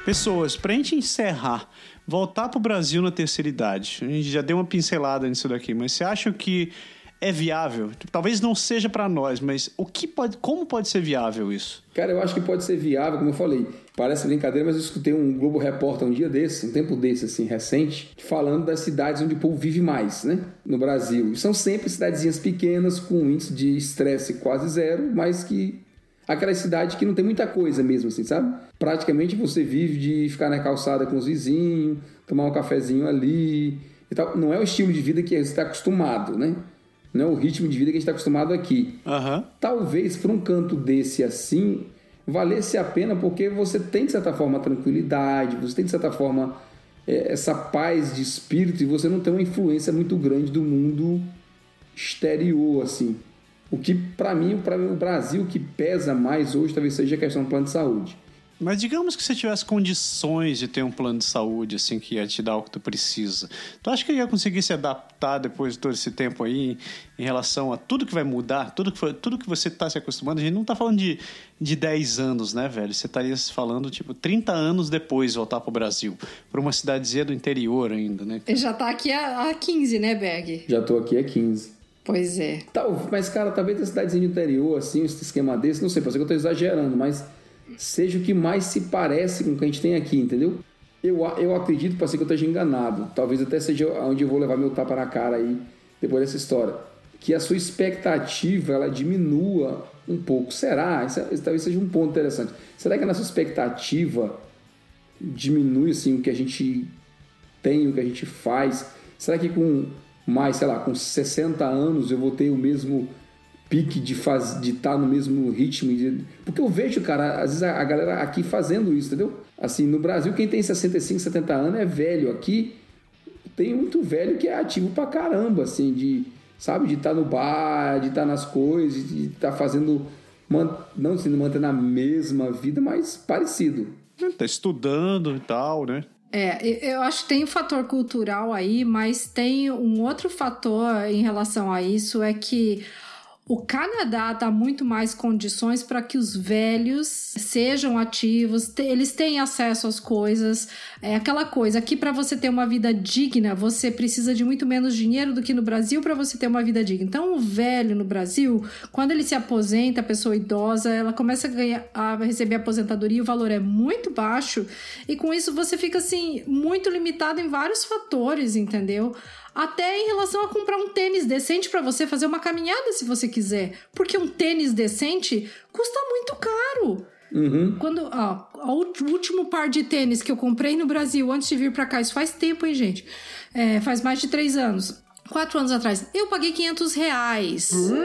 Pessoas, para a gente encerrar, voltar para o Brasil na terceira idade, a gente já deu uma pincelada nisso daqui, mas você acha que é viável? Talvez não seja para nós, mas o que pode, como pode ser viável isso? Cara, eu acho que pode ser viável, como eu falei. Parece brincadeira, mas eu escutei um Globo Repórter um dia desse, um tempo desse, assim, recente, falando das cidades onde o povo vive mais, né? No Brasil. E são sempre cidadezinhas pequenas, com um índice de estresse quase zero, mas que. Aquela cidade que não tem muita coisa mesmo, assim, sabe? Praticamente você vive de ficar na calçada com os vizinhos, tomar um cafezinho ali e tal. Não é o estilo de vida que você está acostumado, né? Não é o ritmo de vida que a gente está acostumado aqui. Uhum. Talvez para um canto desse assim, valesse a pena porque você tem, de certa forma, tranquilidade, você tem, de certa forma, é, essa paz de espírito e você não tem uma influência muito grande do mundo exterior, assim. O que, para mim, para o Brasil, que pesa mais hoje talvez seja a questão do plano de saúde. Mas digamos que você tivesse condições de ter um plano de saúde, assim, que ia te dar o que tu precisa. Tu acha que ia conseguir se adaptar depois de todo esse tempo aí em relação a tudo que vai mudar, tudo que, foi, tudo que você está se acostumando? A gente não está falando de, de 10 anos, né, velho? Você estaria falando, tipo, 30 anos depois de voltar pro Brasil. Para uma cidadezinha do interior ainda, né? Ele já tá aqui há, há 15, né, Berg? Já tô aqui há 15. Pois é. Tal, mas, cara, talvez a cidadezinha do interior, assim, esse esquema desse, não sei, pode ser que eu tô exagerando, mas seja o que mais se parece com o que a gente tem aqui, entendeu? Eu, eu acredito, pode ser que eu esteja enganado. Talvez até seja onde eu vou levar meu tapa na cara aí, depois dessa história. Que a sua expectativa, ela diminua um pouco. Será? Isso, isso talvez seja um ponto interessante. Será que a nossa expectativa diminui, assim, o que a gente tem, o que a gente faz? Será que com mais, sei lá, com 60 anos eu vou ter o mesmo pique de estar de tá no mesmo ritmo. De... Porque eu vejo, cara, às vezes a, galera aqui fazendo isso, entendeu? Assim, no Brasil, quem tem 65, 70 anos é velho. Aqui tem muito velho que é ativo pra caramba, assim, de, sabe, de estar tá no bar, de estar tá nas coisas, de estar tá fazendo, não sendo manter na mesma vida, mas parecido. Tá estudando e tal, né? É, eu acho que tem um fator cultural aí, mas tem um outro fator em relação a isso, é que o Canadá dá muito mais condições para que os velhos sejam ativos, eles têm acesso às coisas. É aquela coisa, aqui para você ter uma vida digna, você precisa de muito menos dinheiro do que no Brasil para você ter uma vida digna. Então, o velho no Brasil, quando ele se aposenta, a pessoa idosa, ela começa a, ganhar, a receber aposentadoria, o valor é muito baixo, e com isso você fica assim, muito limitado em vários fatores, entendeu? Até em relação a comprar um tênis decente para você fazer uma caminhada se você quiser, porque um tênis decente custa muito caro. Uhum. Quando, ó, o último par de tênis que eu comprei no Brasil antes de vir para cá, isso faz tempo, hein, gente? É, faz mais de três anos quatro anos atrás, eu paguei 500 reais. Uhum.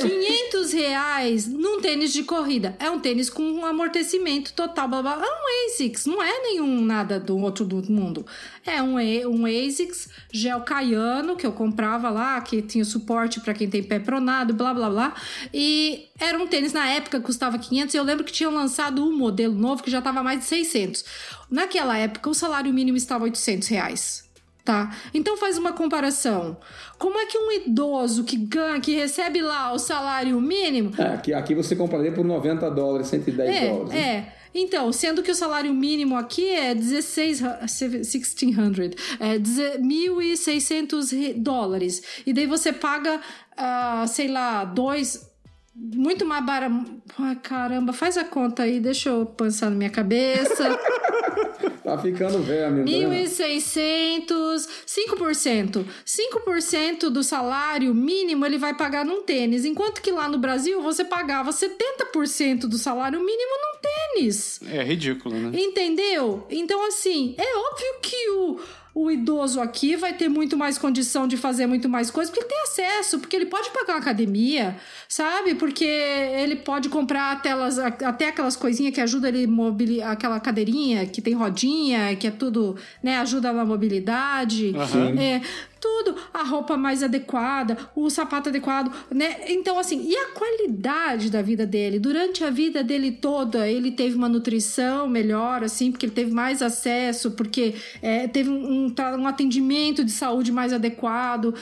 500 reais num tênis de corrida. É um tênis com um amortecimento total, blá, blá. É um ASICS, não é nenhum nada do outro do mundo. É um, um ASICS gel caiano que eu comprava lá, que tinha suporte para quem tem pé pronado, blá, blá, blá. E era um tênis na época custava 500 e eu lembro que tinham lançado um modelo novo que já estava mais de 600. Naquela época o salário mínimo estava 800 reais. Tá? Então faz uma comparação. Como é que um idoso que ganha, que recebe lá o salário mínimo. É, aqui, aqui você compraria por 90 dólares, 110 é, dólares. Né? É. Então, sendo que o salário mínimo aqui é 16, 1600, é 1.600 dólares. E daí você paga, uh, sei lá, dois, muito mais barato. Ai, caramba, faz a conta aí, deixa eu pensar na minha cabeça. Tá ficando velho, 1.600, 5%. 5% do salário mínimo ele vai pagar num tênis, enquanto que lá no Brasil você pagava 70% do salário mínimo num tênis. É ridículo, né? Entendeu? Então, assim, é óbvio que o o idoso aqui vai ter muito mais condição de fazer muito mais coisas, porque ele tem acesso, porque ele pode pagar uma academia, sabe? Porque ele pode comprar até, elas, até aquelas coisinhas que ajudam ele mobilizar, aquela cadeirinha que tem rodinha, que é tudo, né, ajuda na mobilidade. Uhum. É, tudo, a roupa mais adequada, o sapato adequado, né? Então, assim, e a qualidade da vida dele? Durante a vida dele toda, ele teve uma nutrição melhor, assim, porque ele teve mais acesso, porque é, teve um, um, atendimento de saúde mais adequado,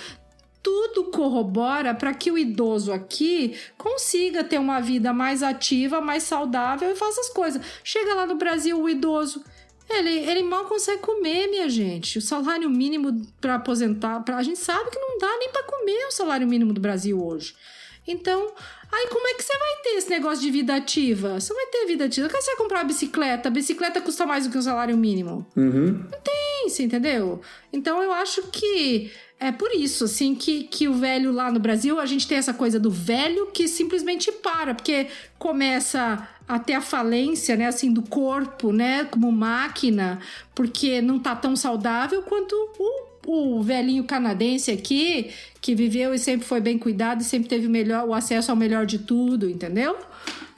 tudo corrobora para que o idoso aqui consiga ter uma vida mais ativa, mais saudável e faça as coisas. Chega lá no Brasil, o idoso ele, ele mal consegue comer, minha gente. O salário mínimo para aposentar, pra, a gente sabe que não dá nem para comer o salário mínimo do Brasil hoje. Então, aí como é que você vai ter esse negócio de vida ativa? Você vai ter vida ativa. Quando você vai comprar uma bicicleta? A bicicleta custa mais do que o salário mínimo. Uhum. Não tem, você entendeu? Então eu acho que é por isso, assim, que, que o velho lá no Brasil, a gente tem essa coisa do velho que simplesmente para, porque começa até a falência, né, assim, do corpo, né, como máquina, porque não tá tão saudável quanto o, o velhinho canadense aqui, que viveu e sempre foi bem cuidado e sempre teve melhor, o acesso ao melhor de tudo, entendeu?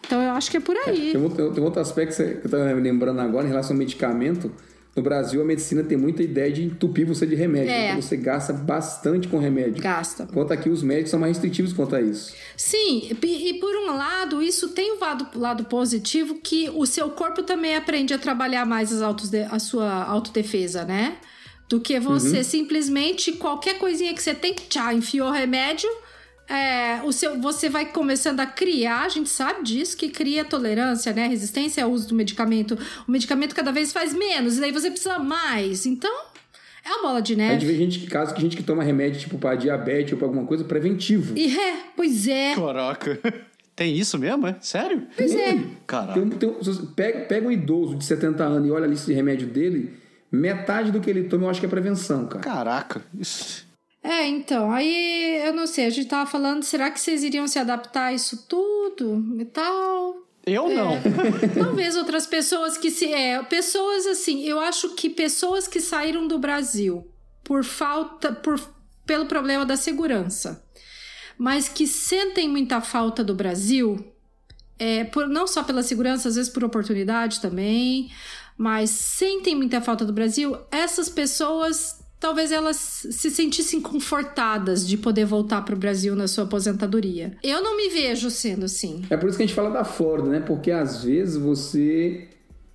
Então eu acho que é por aí. É, tem, outro, tem outro aspecto que eu tô lembrando agora em relação ao medicamento. No Brasil, a medicina tem muita ideia de entupir você de remédio. É. Então você gasta bastante com remédio. Gasta. Enquanto aqui os médicos são mais restritivos quanto a isso. Sim, e por um lado, isso tem o lado, lado positivo que o seu corpo também aprende a trabalhar mais as autos a sua autodefesa, né? Do que você uhum. simplesmente, qualquer coisinha que você tem, tchá, enfiou remédio, é, o seu, você vai começando a criar, a gente sabe disso, que cria tolerância, né? Resistência ao uso do medicamento. O medicamento cada vez faz menos, e daí você precisa mais. Então, é uma bola de neve. A gente vê gente que, caso que gente que toma remédio, tipo, para diabetes ou pra alguma coisa, preventivo. E é, pois é. Caraca. Tem isso mesmo, é? Sério? Pois é. Caraca. Tem, tem, pega, pega um idoso de 70 anos e olha a lista de remédio dele, metade do que ele toma eu acho que é prevenção, cara. Caraca. Isso... É, então, aí eu não sei, a gente tava falando, será que vocês iriam se adaptar a isso tudo e tal? Eu é, não. talvez outras pessoas que se. É, pessoas assim, eu acho que pessoas que saíram do Brasil por falta. por pelo problema da segurança, mas que sentem muita falta do Brasil, é, por, não só pela segurança, às vezes por oportunidade também, mas sentem muita falta do Brasil, essas pessoas talvez elas se sentissem confortadas de poder voltar para o Brasil na sua aposentadoria. Eu não me vejo sendo assim. É por isso que a gente fala da Flórida, né? Porque às vezes você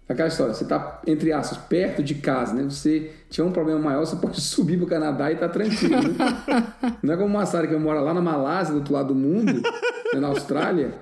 aquela história, você tá entre aspas perto de casa, né? Você tiver um problema maior, você pode subir pro Canadá e tá tranquilo. Né? não é como o Massara que mora lá na Malásia, do outro lado do mundo, né? na Austrália.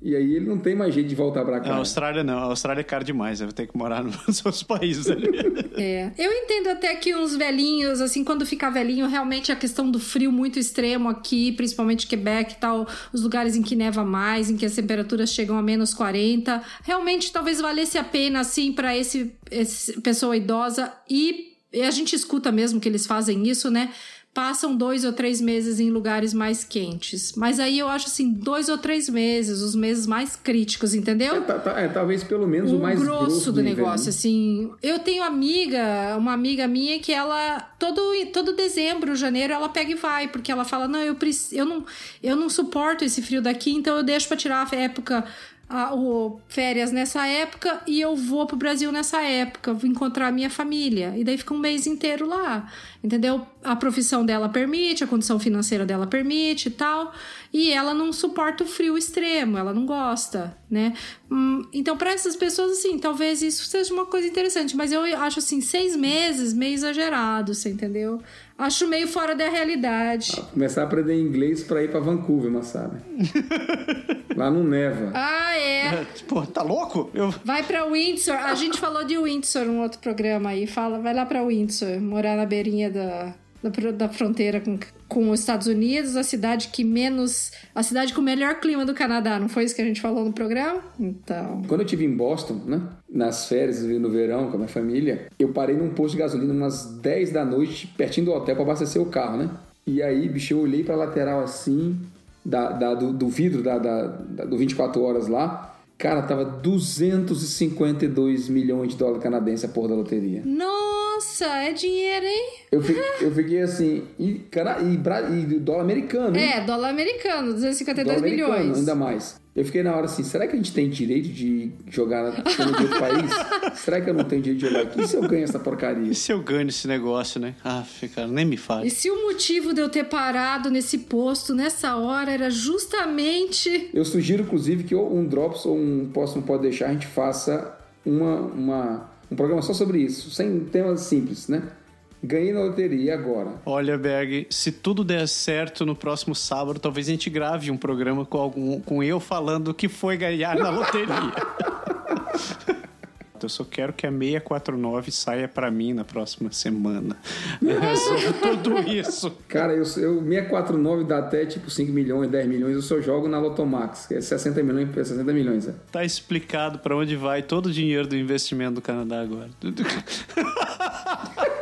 E aí ele não tem mais jeito de voltar para cá. A Austrália não, a Austrália é caro demais, eu vou ter que morar nos outros países ali. É, eu entendo até que uns velhinhos, assim, quando ficar velhinho, realmente a questão do frio muito extremo aqui, principalmente Quebec e tal, os lugares em que neva mais, em que as temperaturas chegam a menos 40, realmente talvez valesse a pena, assim, para esse, esse pessoa idosa e, e a gente escuta mesmo que eles fazem isso, né? Passam dois ou três meses em lugares mais quentes. Mas aí eu acho assim, dois ou três meses, os meses mais críticos, entendeu? É, tá, tá, é talvez pelo menos o, o mais grosso, grosso do, negócio, assim. Eu tenho amiga, uma amiga minha que ela todo todo dezembro, janeiro, ela pega e vai, porque ela fala: "Não, eu eu não eu não suporto esse frio daqui, então eu deixo para tirar a época a, o, férias nessa época e eu vou pro Brasil nessa época, vou encontrar a minha família. E daí fica um mês inteiro lá, entendeu? A profissão dela permite, a condição financeira dela permite e tal. E ela não suporta o frio extremo, ela não gosta, né? Hum, então, para essas pessoas, assim, talvez isso seja uma coisa interessante, mas eu acho assim, seis meses meio exagerado, você entendeu? Acho meio fora da realidade. Ah, começar a aprender inglês para ir para Vancouver, mas sabe? Lá não neva. Ah, é. Pô, tá louco? Eu... Vai para Windsor. A gente falou de Windsor num outro programa aí. Fala, vai lá para Windsor, morar na beirinha da da, da fronteira com, com os Estados Unidos, a cidade que menos. a cidade com o melhor clima do Canadá, não foi isso que a gente falou no programa? Então. Quando eu estive em Boston, né? Nas férias, no verão, com a minha família, eu parei num posto de gasolina umas 10 da noite, pertinho do hotel, para abastecer o carro, né? E aí, bicho, eu olhei pra lateral assim, da, da do, do, vidro da, da, da, do 24 horas lá. Cara, tava 252 milhões de dólares canadenses a porra da loteria. Nossa, é dinheiro, hein? Eu fiquei, eu fiquei assim, e, cara, e, e dólar americano. Hein? É, dólar americano, 252 dólar milhões. Americano, ainda mais. Eu fiquei na hora assim, será que a gente tem direito de jogar no outro país? será que eu não tenho direito de jogar aqui? E se eu ganho essa porcaria? E se eu ganho esse negócio, né? Ah, cara, nem me fale. E se o motivo de eu ter parado nesse posto nessa hora era justamente... Eu sugiro, inclusive, que ou um Drops ou um Posto Não Pode Deixar, a gente faça uma, uma, um programa só sobre isso, sem temas simples, né? Ganhei na loteria agora. Olha, Berg, se tudo der certo no próximo sábado, talvez a gente grave um programa com, algum, com eu falando o que foi ganhar na loteria. Eu só quero que a 649 saia para mim na próxima semana. Resolvo tudo isso. Cara, eu, eu 649 dá até tipo 5 milhões, 10 milhões. Eu só jogo na Lotomax, que é 60 milhões, 60 milhões. É. Tá explicado para onde vai todo o dinheiro do investimento do Canadá agora.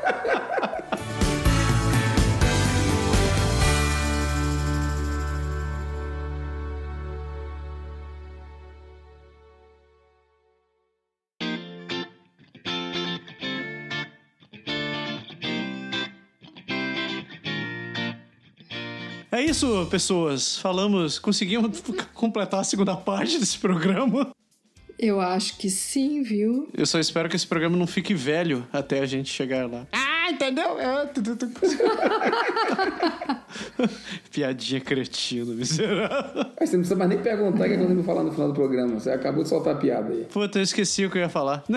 isso, pessoas. Falamos, conseguimos completar a segunda parte desse programa. Eu acho que sim, viu? Eu só espero que esse programa não fique velho até a gente chegar lá. Ah, entendeu? É. Piadinha cretina, miserável. Aí você não precisa mais nem perguntar o que é quando ele falar no final do programa. Você acabou de soltar a piada aí. Puta, eu esqueci o que eu ia falar.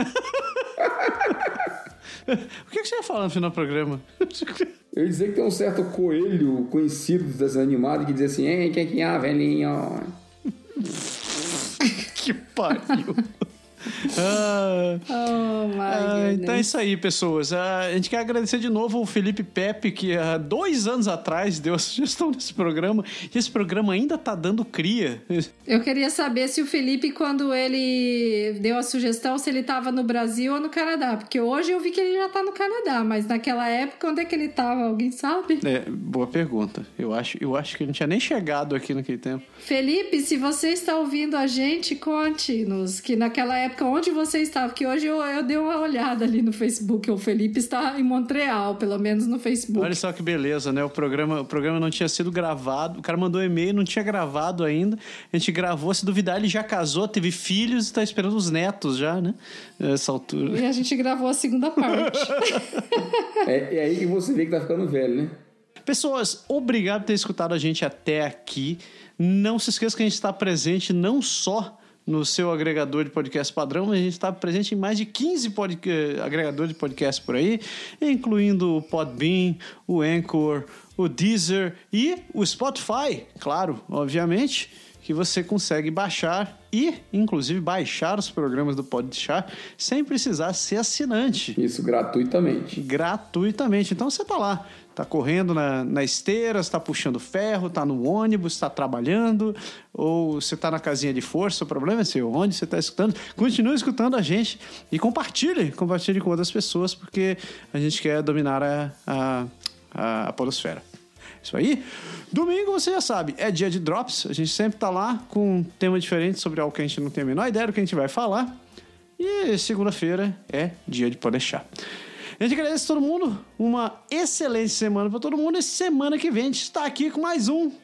o que, que você ia falar no final do programa? Eu ia dizer que tem um certo coelho conhecido desenhos animados que diz assim: Ei, quem que é, velhinho? que pariu. Ah, Oh, ah, então é isso aí, pessoas. Ah, a gente quer agradecer de novo o Felipe Pepe, que há dois anos atrás deu a sugestão desse programa. E esse programa ainda tá dando cria. Eu queria saber se o Felipe, quando ele deu a sugestão, se ele tava no Brasil ou no Canadá. Porque hoje eu vi que ele já tá no Canadá, mas naquela época, onde é que ele tava? Alguém sabe? É, boa pergunta. Eu acho, eu acho que ele não tinha nem chegado aqui naquele tempo. Felipe, se você está ouvindo a gente, conte-nos que naquela época onde você estava. Porque hoje eu, eu dei uma olhada ali no Facebook. O Felipe está em Montreal, pelo menos no Facebook. Olha só que beleza, né? O programa, o programa não tinha sido gravado. O cara mandou e-mail, não tinha gravado ainda. A gente gravou, se duvidar, ele já casou, teve filhos e tá esperando os netos já, né? Nessa altura. E a gente gravou a segunda parte. É, é aí que você vê que tá ficando velho, né? Pessoas, obrigado por ter escutado a gente até aqui. Não se esqueça que a gente está presente não só no seu agregador de podcast padrão, a gente está presente em mais de 15 pod- eh, agregadores de podcast por aí, incluindo o Podbean, o Anchor, o Deezer e o Spotify, claro, obviamente, que você consegue baixar e, inclusive, baixar os programas do Podchar sem precisar ser assinante Isso gratuitamente. gratuitamente. Então você tá lá, tá correndo na, na esteira, você tá puxando ferro, tá no ônibus, tá trabalhando, ou você tá na casinha de força, o problema é seu, onde você tá escutando. Continue escutando a gente e compartilhe, compartilhe com outras pessoas, porque a gente quer dominar a, a, a, a podosfera. Isso aí. Domingo, você já sabe, é dia de drops. A gente sempre tá lá com um tema diferente sobre algo que a gente não tem a menor ideia do que a gente vai falar. E segunda-feira é dia de Podeixar. A gente agradece a todo mundo. Uma excelente semana para todo mundo. E semana que vem a gente está aqui com mais um. Pode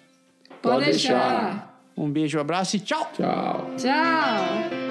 Pode deixar. deixar. Um beijo, um abraço e tchau! Tchau. Tchau.